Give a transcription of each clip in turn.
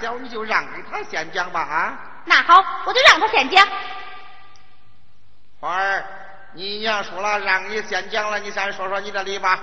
小你就让给他先讲吧啊？那好我就让他先讲花儿你娘说了让你先讲了你先说说你的理吧。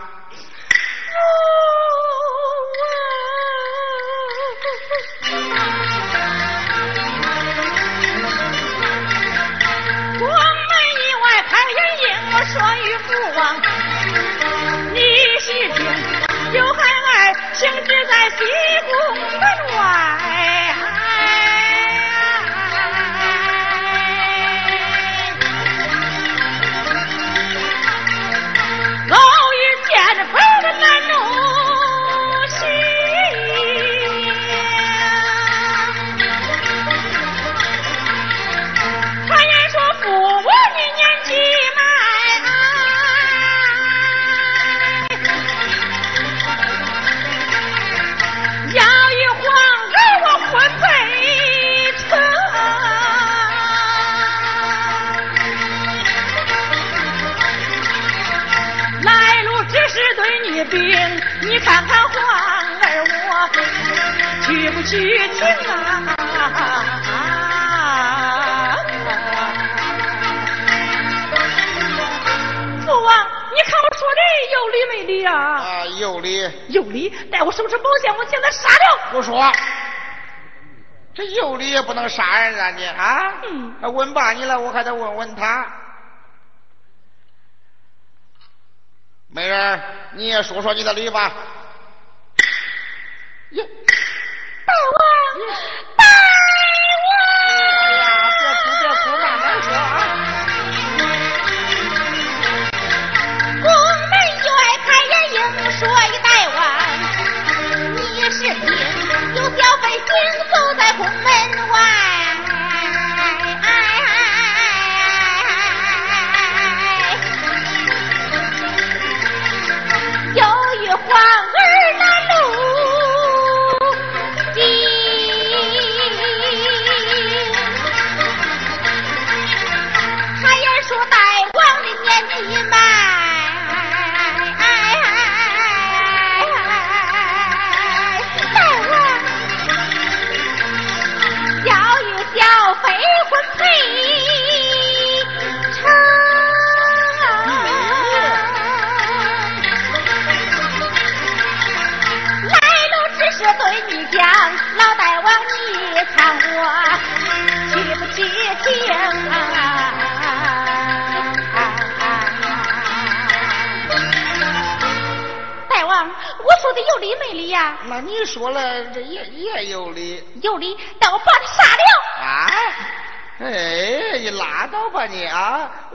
让你啊？问罢你了我还得问问他。美人你也说说你的理吧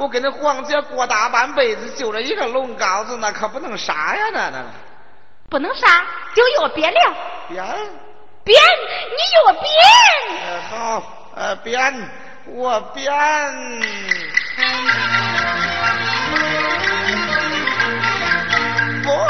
我跟那黄姐过大半辈子，就这一个龙羔子，那可不能杀呀，那那。不能杀，就要我了的。编。你用我编。好。编。我编。国王。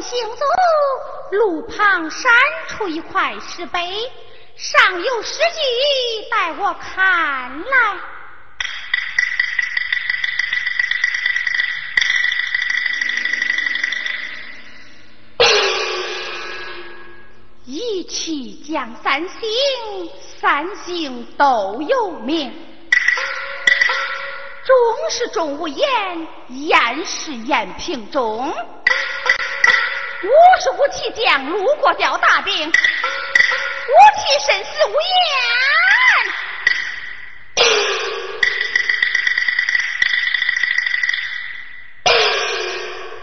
行走，路旁闪出一块石碑，上有诗句，待我看来。一气将三星，三星都有名。钟是钟无艳，艳是艳平钟。五十五骑将路过吊大兵，五器生死无言。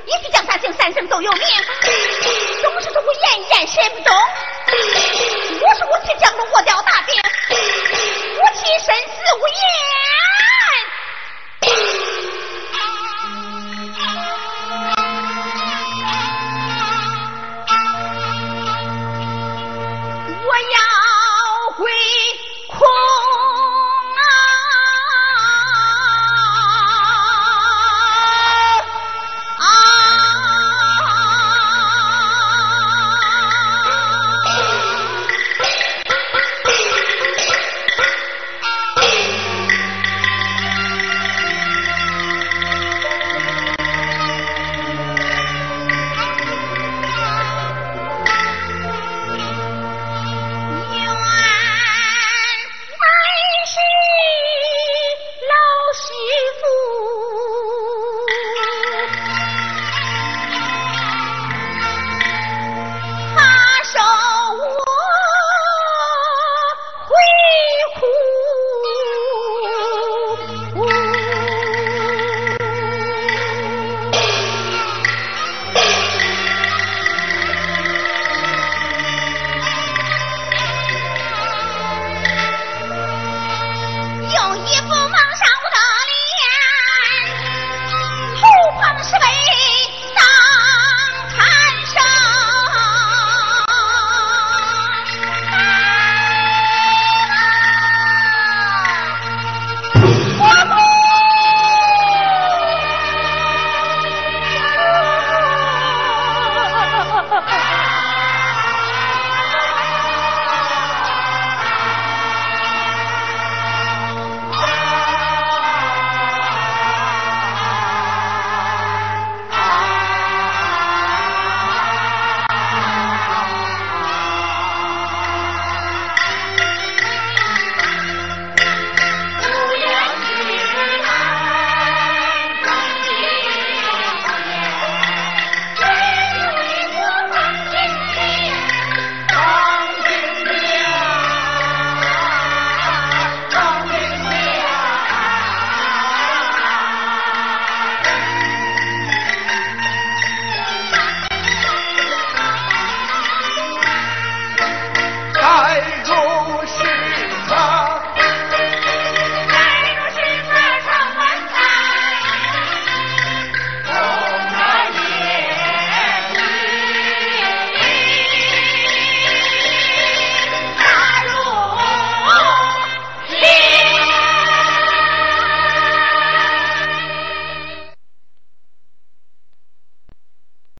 一匹将三行，三声都有名，总是说我言言谁不懂。